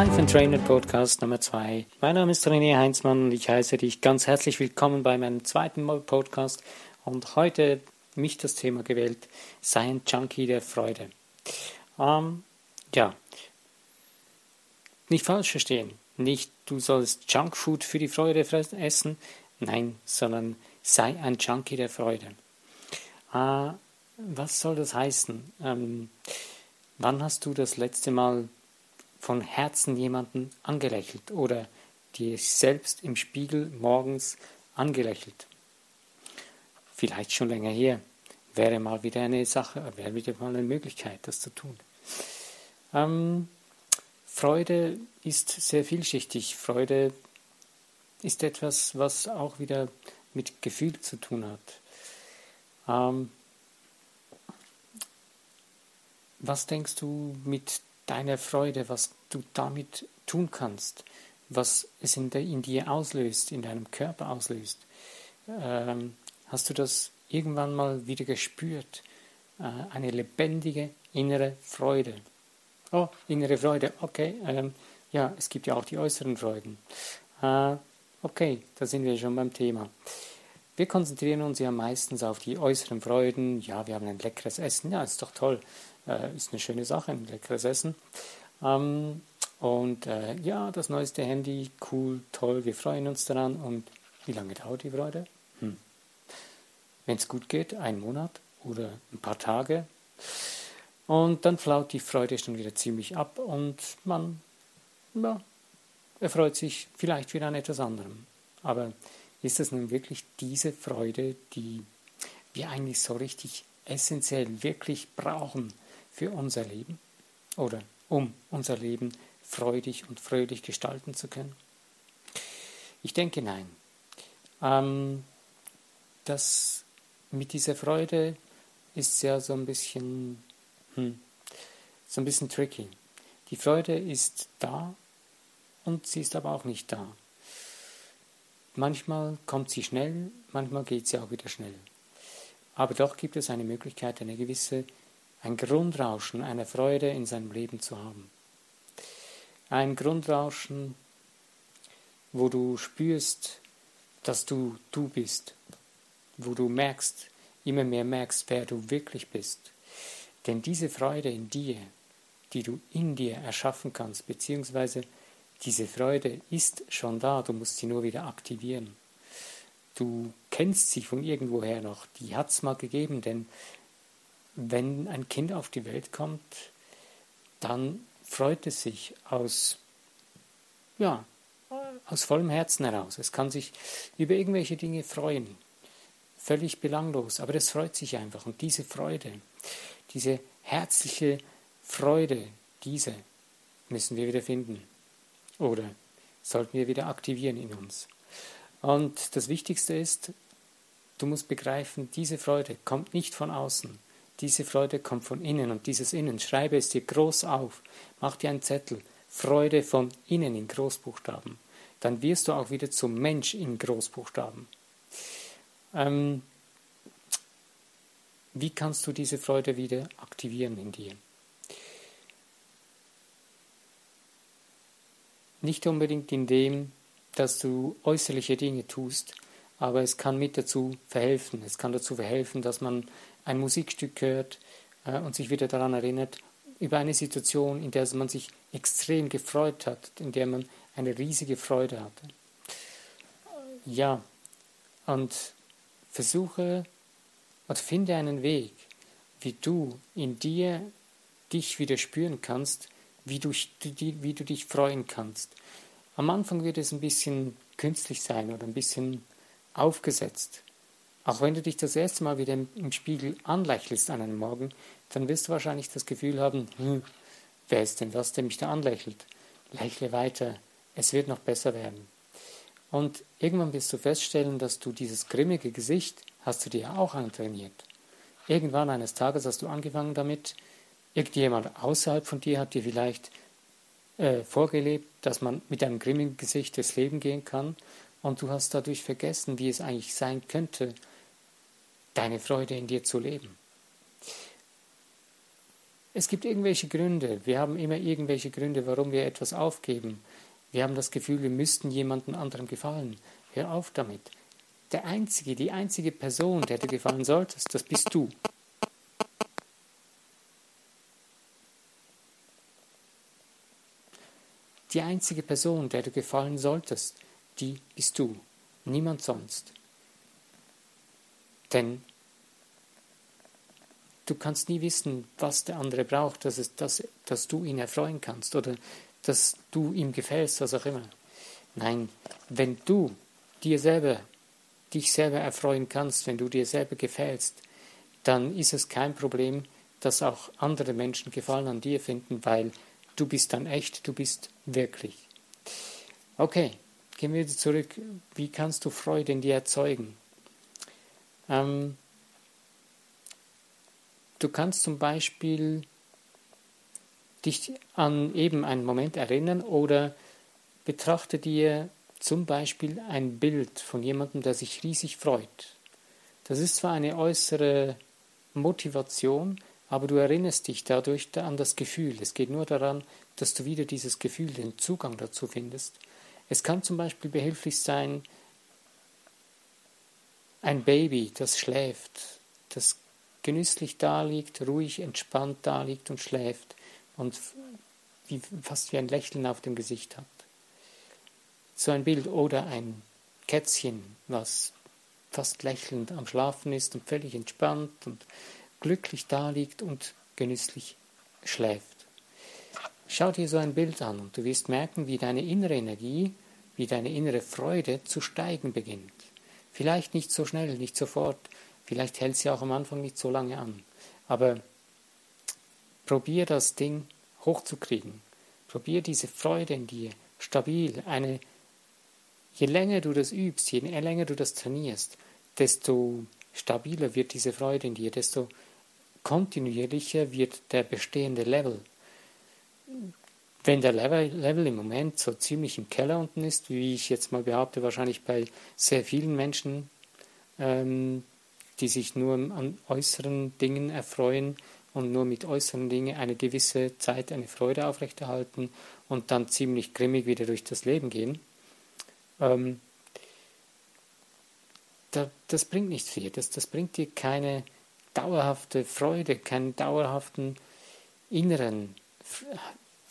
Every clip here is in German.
Life and Trainer Podcast Nummer 2. Mein Name ist René Heinzmann und ich heiße dich ganz herzlich willkommen bei meinem zweiten Podcast und heute mich das Thema gewählt, sei ein Junkie der Freude. Ähm, ja, nicht falsch verstehen, nicht du sollst Junkfood für die Freude essen, nein, sondern sei ein Junkie der Freude. Äh, was soll das heißen? Ähm, wann hast du das letzte Mal von Herzen jemanden angelächelt oder dir selbst im Spiegel morgens angelächelt? Vielleicht schon länger her. Wäre mal wieder eine Sache, wäre wieder mal eine Möglichkeit, das zu tun. Ähm, Freude ist sehr vielschichtig. Freude ist etwas, was auch wieder mit Gefühl zu tun hat. Ähm, was denkst du mit deiner Freude, was du damit tun kannst, was es in, der, in dir auslöst, in deinem Körper auslöst? Ähm, hast du das irgendwann mal wieder gespürt? Äh, eine lebendige innere Freude. Oh, innere Freude, okay. Ähm, ja, es gibt ja auch die äußeren Freuden. Äh, okay, da sind wir schon beim Thema. Wir konzentrieren uns ja meistens auf die äußeren Freuden. Ja, wir haben ein leckeres Essen. Ja, ist doch toll. Äh, ist eine schöne Sache, ein leckeres Essen. Ähm, und äh, ja, das neueste Handy, cool, toll, wir freuen uns daran. Und wie lange dauert die Freude? Hm. Wenn es gut geht, ein Monat oder ein paar Tage. Und dann flaut die Freude schon wieder ziemlich ab und man ja, erfreut sich vielleicht wieder an etwas anderem. Aber ist es nun wirklich diese Freude, die wir eigentlich so richtig essentiell wirklich brauchen für unser Leben oder um unser Leben freudig und fröhlich gestalten zu können? Ich denke nein. Ähm, das mit dieser Freude ist ja so ein bisschen, hm, so ein bisschen tricky. Die Freude ist da und sie ist aber auch nicht da. Manchmal kommt sie schnell, manchmal geht sie auch wieder schnell. Aber doch gibt es eine Möglichkeit, eine gewisse, ein Grundrauschen einer Freude in seinem Leben zu haben. Ein Grundrauschen, wo du spürst, dass du du bist, wo du merkst, immer mehr merkst, wer du wirklich bist. Denn diese Freude in dir, die du in dir erschaffen kannst, beziehungsweise diese Freude ist schon da, du musst sie nur wieder aktivieren. Du kennst sie von irgendwoher noch, die hat es mal gegeben, denn wenn ein Kind auf die Welt kommt, dann freut es sich aus, ja, aus vollem Herzen heraus. Es kann sich über irgendwelche Dinge freuen, völlig belanglos, aber es freut sich einfach. Und diese Freude, diese herzliche Freude, diese müssen wir wieder finden oder sollten wir wieder aktivieren in uns. Und das Wichtigste ist, du musst begreifen, diese Freude kommt nicht von außen. Diese Freude kommt von innen und dieses Innen, schreibe es dir groß auf, mach dir einen Zettel, Freude von innen in Großbuchstaben. Dann wirst du auch wieder zum Mensch in Großbuchstaben. Ähm, wie kannst du diese Freude wieder aktivieren in dir? Nicht unbedingt in dem, dass du äußerliche Dinge tust, aber es kann mit dazu verhelfen. Es kann dazu verhelfen, dass man ein Musikstück hört äh, und sich wieder daran erinnert, über eine Situation, in der man sich extrem gefreut hat, in der man eine riesige Freude hatte. Ja, und versuche oder finde einen Weg, wie du in dir dich wieder spüren kannst, wie du, wie du dich freuen kannst. Am Anfang wird es ein bisschen künstlich sein oder ein bisschen aufgesetzt. Auch wenn du dich das erste Mal wieder im Spiegel anlächelst an einem Morgen, dann wirst du wahrscheinlich das Gefühl haben, hm, wer ist denn das, der mich da anlächelt? Lächle weiter, es wird noch besser werden. Und irgendwann wirst du feststellen, dass du dieses grimmige Gesicht hast du dir auch antrainiert. Irgendwann eines Tages hast du angefangen damit, Irgendjemand außerhalb von dir hat dir vielleicht äh, vorgelebt, dass man mit einem grimmigen Gesicht durchs Leben gehen kann und du hast dadurch vergessen, wie es eigentlich sein könnte, deine Freude in dir zu leben. es gibt irgendwelche Gründe. Wir haben immer irgendwelche Gründe, warum wir etwas aufgeben. Wir haben das Gefühl, wir müssten jemandem anderem gefallen. Hör auf damit. Der einzige, die einzige Person, der du gefallen solltest, das bist du. Die einzige Person, der du gefallen solltest, die bist du, niemand sonst. Denn du kannst nie wissen, was der andere braucht, dass, es, dass, dass du ihn erfreuen kannst oder dass du ihm gefällst, was auch immer. Nein, wenn du dir selber, dich selber erfreuen kannst, wenn du dir selber gefällst, dann ist es kein Problem, dass auch andere Menschen Gefallen an dir finden, weil du bist dann echt, du bist wirklich. Okay, gehen wir zurück. Wie kannst du Freude in dir erzeugen? Ähm, du kannst zum Beispiel dich an eben einen Moment erinnern oder betrachte dir zum Beispiel ein Bild von jemandem, der sich riesig freut. Das ist zwar eine äußere Motivation, aber du erinnerst dich dadurch an das Gefühl. Es geht nur daran, dass du wieder dieses Gefühl, den Zugang dazu findest. Es kann zum Beispiel behilflich sein, ein Baby, das schläft, das genüsslich daliegt, ruhig, entspannt daliegt und schläft und wie, fast wie ein Lächeln auf dem Gesicht hat. So ein Bild oder ein Kätzchen, was fast lächelnd am Schlafen ist und völlig entspannt und glücklich daliegt und genüsslich schläft. Schau dir so ein Bild an und du wirst merken, wie deine innere Energie, wie deine innere Freude zu steigen beginnt. Vielleicht nicht so schnell, nicht sofort, vielleicht hält sie auch am Anfang nicht so lange an, aber probier das Ding hochzukriegen. Probier diese Freude in dir stabil. Eine, je länger du das übst, je länger du das trainierst, desto stabiler wird diese Freude in dir, desto kontinuierlicher wird der bestehende Level. Wenn der Level, Level im Moment so ziemlich im Keller unten ist, wie ich jetzt mal behaupte, wahrscheinlich bei sehr vielen Menschen, ähm, die sich nur an äußeren Dingen erfreuen und nur mit äußeren Dingen eine gewisse Zeit eine Freude aufrechterhalten und dann ziemlich grimmig wieder durch das Leben gehen, ähm, da, das bringt nichts viel. Das, das bringt dir keine dauerhafte Freude, keinen dauerhaften inneren,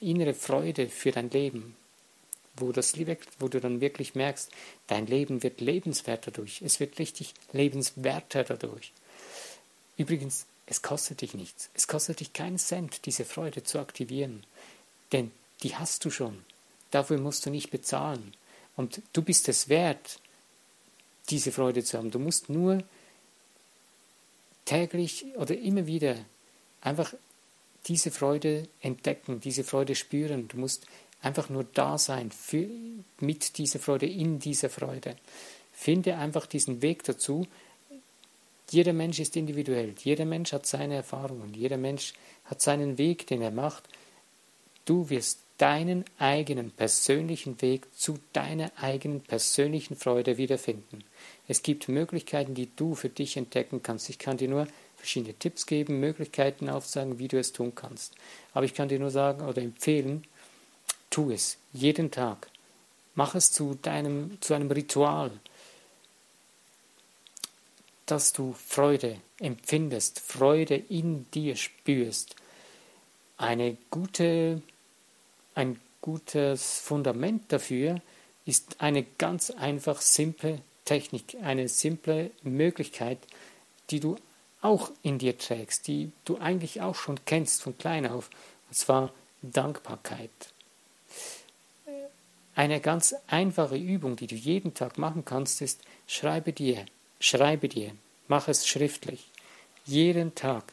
innere Freude für dein Leben, wo, das, wo du dann wirklich merkst, dein Leben wird lebenswerter dadurch. Es wird richtig lebenswerter dadurch. Übrigens, es kostet dich nichts. Es kostet dich keinen Cent, diese Freude zu aktivieren. Denn die hast du schon. Dafür musst du nicht bezahlen. Und du bist es wert, diese Freude zu haben. Du musst nur täglich oder immer wieder einfach diese Freude entdecken, diese Freude spüren. Du musst einfach nur da sein für, mit dieser Freude, in dieser Freude. Finde einfach diesen Weg dazu. Jeder Mensch ist individuell, jeder Mensch hat seine Erfahrungen, jeder Mensch hat seinen Weg, den er macht. Du wirst deinen eigenen persönlichen Weg zu deiner eigenen persönlichen Freude wiederfinden. Es gibt Möglichkeiten, die du für dich entdecken kannst. Ich kann dir nur verschiedene Tipps geben, Möglichkeiten aufzeigen, wie du es tun kannst. Aber ich kann dir nur sagen oder empfehlen, tu es jeden Tag. Mach es zu deinem zu einem Ritual, dass du Freude empfindest, Freude in dir spürst. Eine gute, ein gutes Fundament dafür ist eine ganz einfach simple Technik, eine simple Möglichkeit, die du auch in dir trägst, die du eigentlich auch schon kennst von klein auf, und zwar Dankbarkeit. Eine ganz einfache Übung, die du jeden Tag machen kannst, ist, schreibe dir, schreibe dir, mach es schriftlich, jeden Tag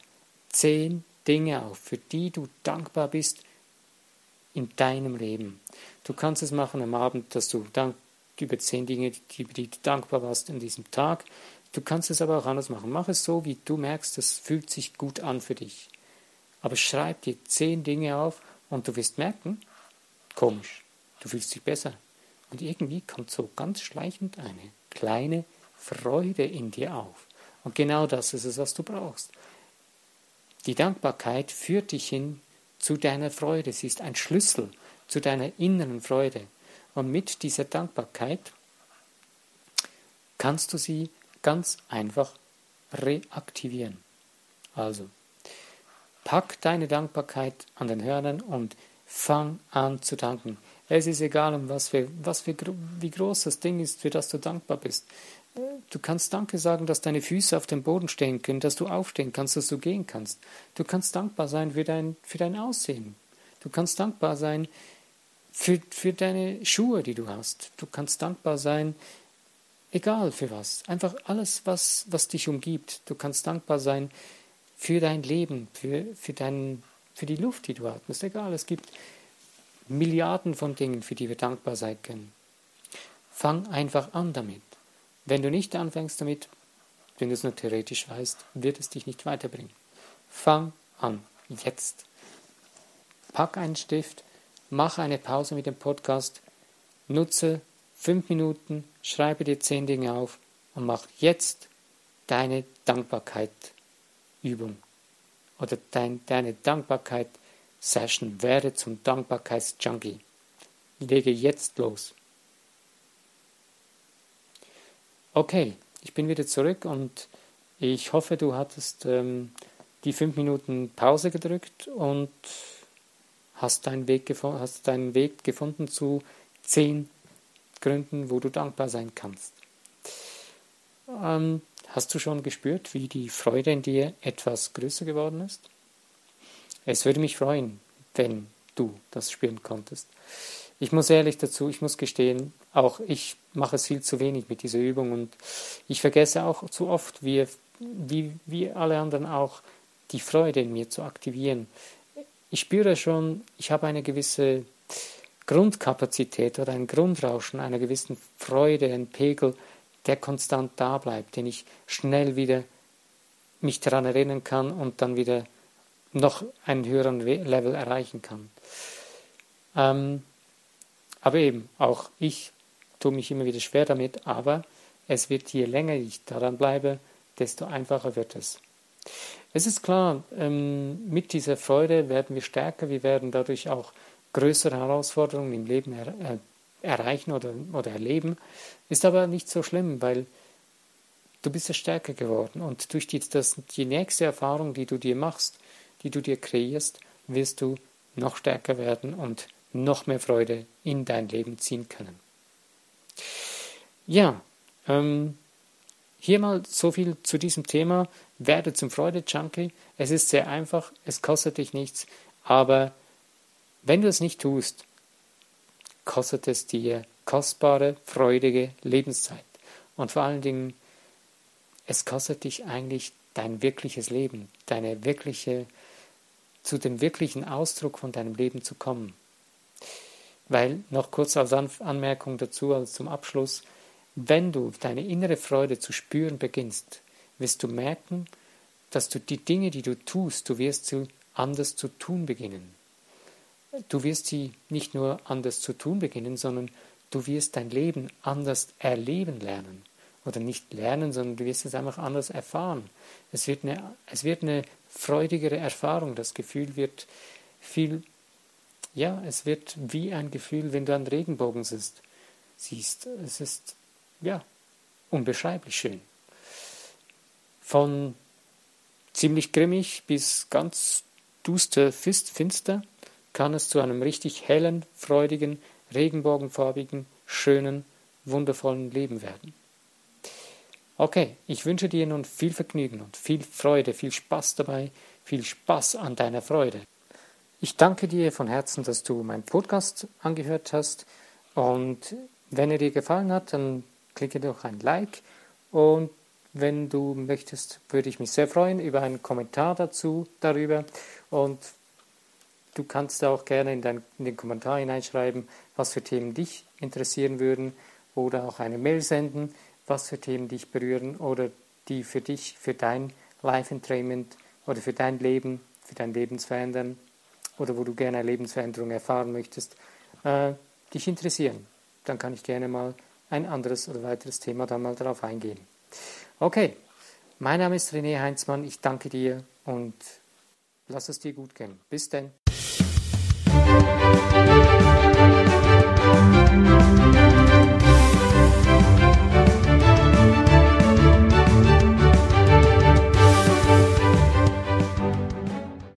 zehn Dinge auf, für die du dankbar bist in deinem Leben. Du kannst es machen am Abend, dass du dank über zehn Dinge, die, die du dankbar warst an diesem Tag. Du kannst es aber auch anders machen. Mach es so, wie du merkst, das fühlt sich gut an für dich. Aber schreib dir zehn Dinge auf und du wirst merken, komisch, du fühlst dich besser. Und irgendwie kommt so ganz schleichend eine kleine Freude in dir auf. Und genau das ist es, was du brauchst. Die Dankbarkeit führt dich hin zu deiner Freude. Sie ist ein Schlüssel zu deiner inneren Freude. Und mit dieser Dankbarkeit kannst du sie ganz einfach reaktivieren. Also, pack deine Dankbarkeit an den Hörnern und fang an zu danken. Es ist egal, um was für, was für, wie groß das Ding ist, für das du dankbar bist. Du kannst Danke sagen, dass deine Füße auf dem Boden stehen können, dass du aufstehen kannst, dass du gehen kannst. Du kannst dankbar sein für dein, für dein Aussehen. Du kannst dankbar sein für, für deine Schuhe, die du hast. Du kannst dankbar sein, egal für was. Einfach alles, was, was dich umgibt. Du kannst dankbar sein für dein Leben, für, für, dein, für die Luft, die du atmest. Egal, es gibt Milliarden von Dingen, für die wir dankbar sein können. Fang einfach an damit. Wenn du nicht anfängst damit, wenn du es nur theoretisch weißt, wird es dich nicht weiterbringen. Fang an, jetzt. Pack einen Stift, mach eine Pause mit dem Podcast, nutze fünf Minuten, schreibe dir zehn Dinge auf und mach jetzt deine Dankbarkeit-Übung oder dein, deine Dankbarkeit-Session. Werde zum Dankbarkeits-Junkie. Lege jetzt los. Okay, ich bin wieder zurück und ich hoffe, du hattest ähm, die fünf Minuten Pause gedrückt und hast deinen, Weg hast deinen Weg gefunden zu zehn Gründen, wo du dankbar sein kannst. Ähm, hast du schon gespürt, wie die Freude in dir etwas größer geworden ist? Es würde mich freuen, wenn du das spüren konntest. Ich muss ehrlich dazu, ich muss gestehen, auch ich mache es viel zu wenig mit dieser Übung und ich vergesse auch zu oft, wie, wie, wie alle anderen auch, die Freude in mir zu aktivieren. Ich spüre schon, ich habe eine gewisse Grundkapazität oder ein Grundrauschen einer gewissen Freude, ein Pegel, der konstant da bleibt, den ich schnell wieder mich daran erinnern kann und dann wieder noch einen höheren Level erreichen kann. Ähm, aber eben, auch ich tue mich immer wieder schwer damit, aber es wird, je länger ich daran bleibe, desto einfacher wird es. Es ist klar, ähm, mit dieser Freude werden wir stärker, wir werden dadurch auch größere Herausforderungen im Leben er, äh, erreichen oder, oder erleben. Ist aber nicht so schlimm, weil du bist ja stärker geworden und durch die, das, die nächste Erfahrung, die du dir machst, die du dir kreierst, wirst du noch stärker werden und noch mehr Freude in dein Leben ziehen können. Ja, ähm, hier mal so viel zu diesem Thema. Werde zum Freude-Junkie. Es ist sehr einfach, es kostet dich nichts, aber wenn du es nicht tust, kostet es dir kostbare, freudige Lebenszeit. Und vor allen Dingen, es kostet dich eigentlich dein wirkliches Leben, deine wirkliche, zu dem wirklichen Ausdruck von deinem Leben zu kommen. Weil, noch kurz als Anmerkung dazu, als zum Abschluss, wenn du deine innere Freude zu spüren beginnst, wirst du merken, dass du die Dinge, die du tust, du wirst sie anders zu tun beginnen. Du wirst sie nicht nur anders zu tun beginnen, sondern du wirst dein Leben anders erleben lernen. Oder nicht lernen, sondern du wirst es einfach anders erfahren. Es wird eine, es wird eine freudigere Erfahrung. Das Gefühl wird viel ja, es wird wie ein Gefühl, wenn du einen Regenbogen siehst. siehst. Es ist, ja, unbeschreiblich schön. Von ziemlich grimmig bis ganz duster, finster kann es zu einem richtig hellen, freudigen, regenbogenfarbigen, schönen, wundervollen Leben werden. Okay, ich wünsche dir nun viel Vergnügen und viel Freude, viel Spaß dabei, viel Spaß an deiner Freude. Ich danke dir von Herzen, dass du meinen Podcast angehört hast. Und wenn er dir gefallen hat, dann klicke doch ein Like. Und wenn du möchtest, würde ich mich sehr freuen über einen Kommentar dazu, darüber. Und du kannst auch gerne in, dein, in den Kommentar hineinschreiben, was für Themen dich interessieren würden. Oder auch eine Mail senden, was für Themen dich berühren oder die für dich, für dein Life Entrainment oder für dein Leben, für dein Lebensverändern oder wo du gerne eine Lebensveränderung erfahren möchtest, äh, dich interessieren. Dann kann ich gerne mal ein anderes oder weiteres Thema dann mal darauf eingehen. Okay, mein Name ist René Heinzmann, ich danke dir und lass es dir gut gehen. Bis denn.